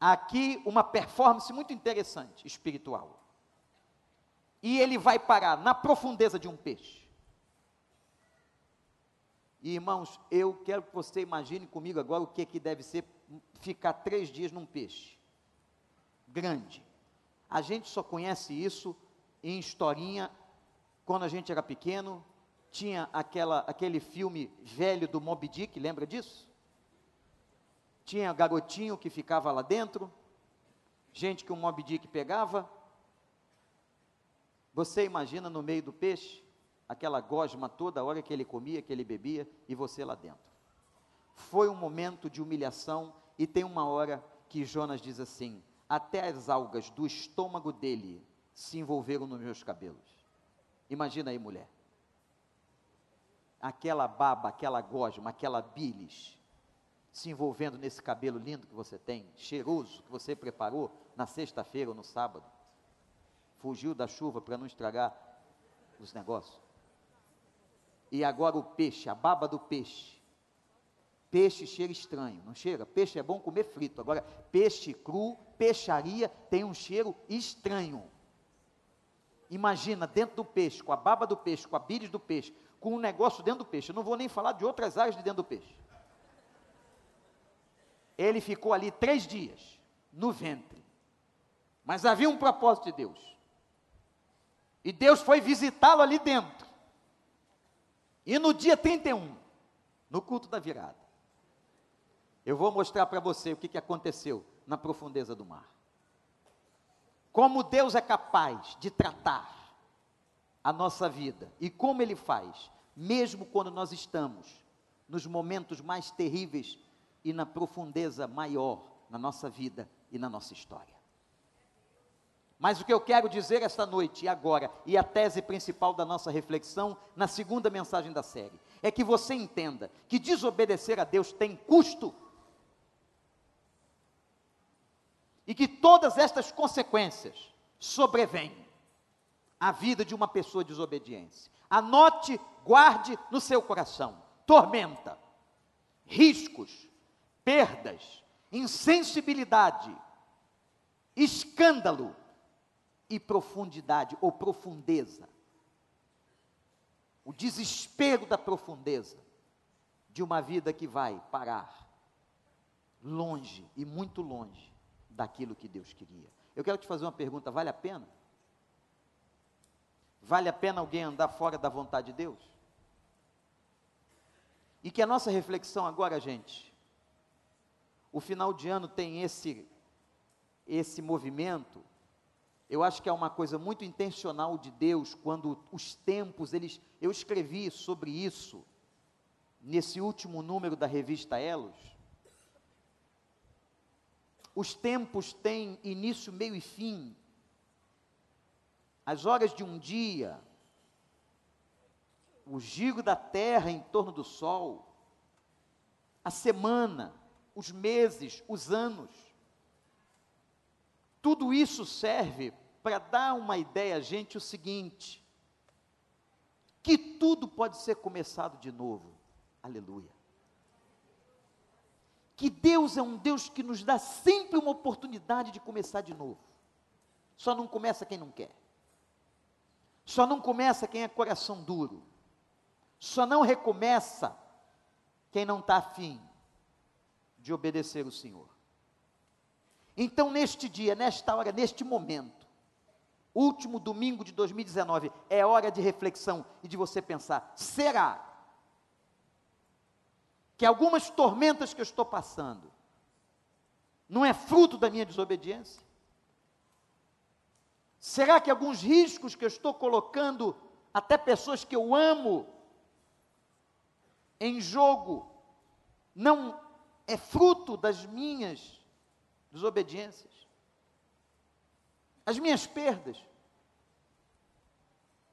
Aqui uma performance muito interessante, espiritual. E ele vai parar na profundeza de um peixe. E irmãos, eu quero que você imagine comigo agora o que, que deve ser ficar três dias num peixe. Grande. A gente só conhece isso em historinha quando a gente era pequeno, tinha aquela, aquele filme velho do Moby Dick, lembra disso? Tinha garotinho que ficava lá dentro, gente que o Moby Dick pegava. Você imagina no meio do peixe, aquela gosma toda, hora que ele comia, que ele bebia, e você lá dentro. Foi um momento de humilhação, e tem uma hora que Jonas diz assim: Até as algas do estômago dele se envolveram nos meus cabelos. Imagina aí, mulher. Aquela baba, aquela gosma, aquela bilis se envolvendo nesse cabelo lindo que você tem, cheiroso, que você preparou na sexta-feira ou no sábado. Fugiu da chuva para não estragar os negócios. E agora o peixe, a baba do peixe. Peixe cheira estranho, não cheira? Peixe é bom comer frito. Agora, peixe cru, peixaria, tem um cheiro estranho. Imagina dentro do peixe, com a baba do peixe, com a bilis do peixe, com um negócio dentro do peixe. Eu não vou nem falar de outras áreas de dentro do peixe. Ele ficou ali três dias, no ventre. Mas havia um propósito de Deus. E Deus foi visitá-lo ali dentro. E no dia 31, no culto da virada, eu vou mostrar para você o que, que aconteceu na profundeza do mar. Como Deus é capaz de tratar a nossa vida e como Ele faz, mesmo quando nós estamos nos momentos mais terríveis e na profundeza maior na nossa vida e na nossa história. Mas o que eu quero dizer esta noite e agora, e a tese principal da nossa reflexão, na segunda mensagem da série, é que você entenda que desobedecer a Deus tem custo e que todas estas consequências sobrevêm à vida de uma pessoa desobediente. Anote, guarde no seu coração: tormenta, riscos, perdas, insensibilidade, escândalo e profundidade ou profundeza. O desespero da profundeza de uma vida que vai parar longe e muito longe daquilo que Deus queria. Eu quero te fazer uma pergunta: vale a pena? Vale a pena alguém andar fora da vontade de Deus? E que a nossa reflexão agora, gente, o final de ano tem esse esse movimento, eu acho que é uma coisa muito intencional de Deus quando os tempos eles eu escrevi sobre isso nesse último número da revista Elos. Os tempos têm início, meio e fim. As horas de um dia, o giro da terra em torno do sol, a semana, os meses, os anos. Tudo isso serve para dar uma ideia a gente o seguinte: que tudo pode ser começado de novo. Aleluia. Que Deus é um Deus que nos dá sempre uma oportunidade de começar de novo. Só não começa quem não quer. Só não começa quem é coração duro. Só não recomeça quem não está afim de obedecer o Senhor. Então, neste dia, nesta hora, neste momento, último domingo de 2019, é hora de reflexão e de você pensar: será que algumas tormentas que eu estou passando não é fruto da minha desobediência? Será que alguns riscos que eu estou colocando, até pessoas que eu amo, em jogo, não é fruto das minhas desobediências? As minhas perdas.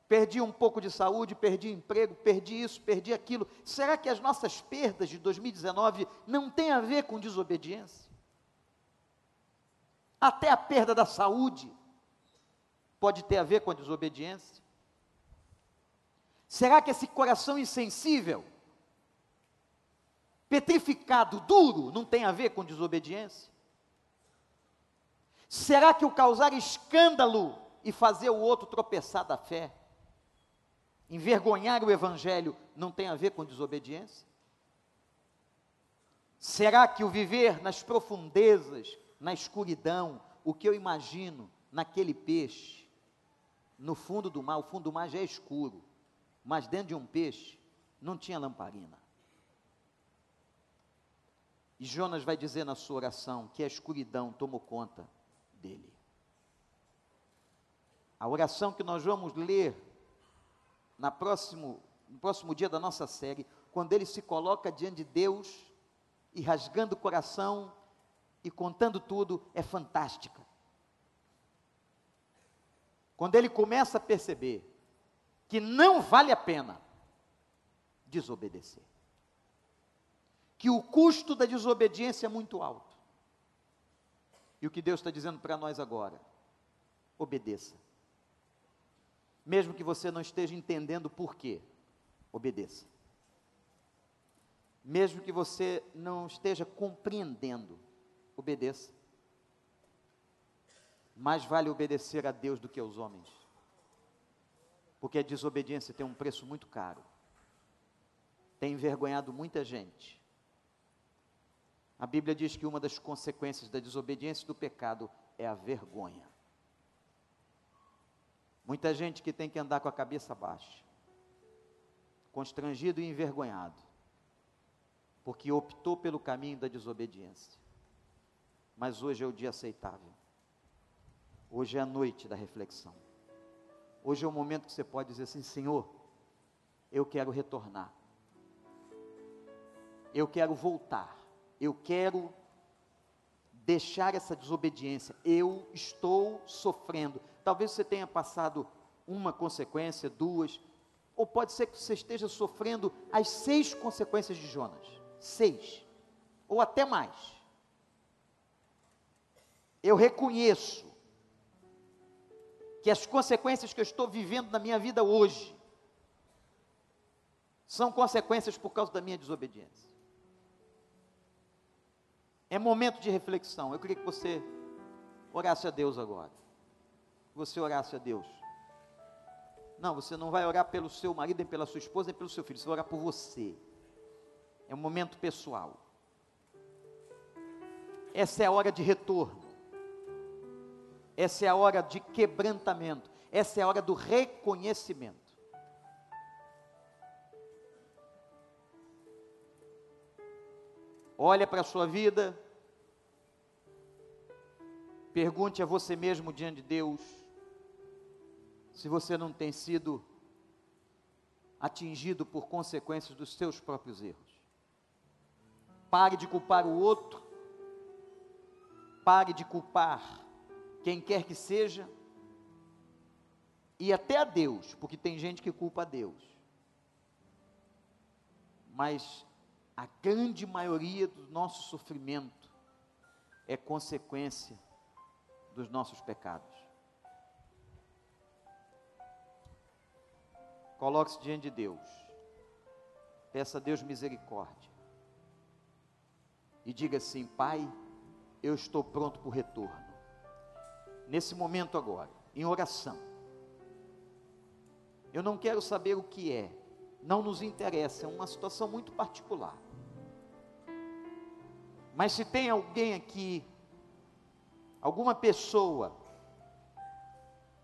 Perdi um pouco de saúde, perdi emprego, perdi isso, perdi aquilo. Será que as nossas perdas de 2019 não têm a ver com desobediência? Até a perda da saúde pode ter a ver com a desobediência? Será que esse coração insensível, petrificado, duro, não tem a ver com desobediência? Será que o causar escândalo e fazer o outro tropeçar da fé, envergonhar o evangelho, não tem a ver com desobediência? Será que o viver nas profundezas, na escuridão, o que eu imagino naquele peixe, no fundo do mar, o fundo do mar já é escuro, mas dentro de um peixe não tinha lamparina. E Jonas vai dizer na sua oração que a escuridão tomou conta dele. A oração que nós vamos ler na próximo, no próximo dia da nossa série, quando ele se coloca diante de Deus e rasgando o coração e contando tudo, é fantástica. Quando ele começa a perceber que não vale a pena desobedecer, que o custo da desobediência é muito alto. E o que Deus está dizendo para nós agora? Obedeça. Mesmo que você não esteja entendendo por quê, obedeça. Mesmo que você não esteja compreendendo, obedeça mais vale obedecer a Deus do que aos homens. Porque a desobediência tem um preço muito caro. Tem envergonhado muita gente. A Bíblia diz que uma das consequências da desobediência do pecado é a vergonha. Muita gente que tem que andar com a cabeça baixa, constrangido e envergonhado, porque optou pelo caminho da desobediência. Mas hoje é o dia aceitável. Hoje é a noite da reflexão. Hoje é o momento que você pode dizer assim: Senhor, eu quero retornar. Eu quero voltar. Eu quero deixar essa desobediência. Eu estou sofrendo. Talvez você tenha passado uma consequência, duas, ou pode ser que você esteja sofrendo as seis consequências de Jonas. Seis. Ou até mais. Eu reconheço que as consequências que eu estou vivendo na minha vida hoje são consequências por causa da minha desobediência. É momento de reflexão. Eu queria que você orasse a Deus agora. Você orasse a Deus. Não, você não vai orar pelo seu marido, nem pela sua esposa, nem pelo seu filho. Você vai orar por você. É um momento pessoal. Essa é a hora de retorno. Essa é a hora de quebrantamento. Essa é a hora do reconhecimento. Olha para a sua vida. Pergunte a você mesmo diante de Deus se você não tem sido atingido por consequências dos seus próprios erros. Pare de culpar o outro. Pare de culpar quem quer que seja. E até a Deus, porque tem gente que culpa a Deus. Mas a grande maioria do nosso sofrimento é consequência dos nossos pecados. Coloque-se diante de Deus. Peça a Deus misericórdia. E diga assim: Pai, eu estou pronto para o retorno. Nesse momento agora, em oração. Eu não quero saber o que é, não nos interessa, é uma situação muito particular. Mas se tem alguém aqui, alguma pessoa,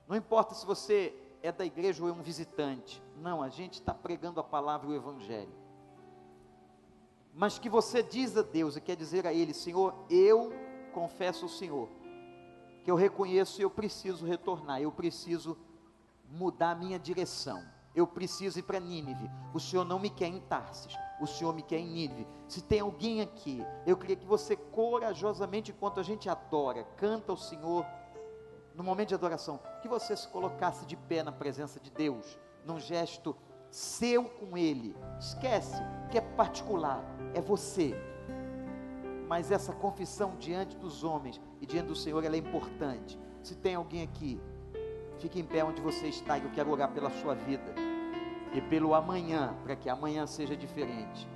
não importa se você é da igreja ou é um visitante. Não, a gente está pregando a palavra e o Evangelho. Mas que você diz a Deus e quer dizer a Ele: Senhor, eu confesso ao Senhor que eu reconheço e eu preciso retornar, eu preciso mudar a minha direção. Eu preciso ir para Nínive. O Senhor não me quer em Tarsis, o Senhor me quer em Nínive. Se tem alguém aqui, eu queria que você corajosamente, enquanto a gente adora, canta ao Senhor no momento de adoração, que você se colocasse de pé na presença de Deus, num gesto seu com Ele. Esquece que é particular, é você. Mas essa confissão diante dos homens e diante do Senhor, ela é importante. Se tem alguém aqui, fique em pé onde você está, e eu quero orar pela sua vida e pelo amanhã, para que amanhã seja diferente.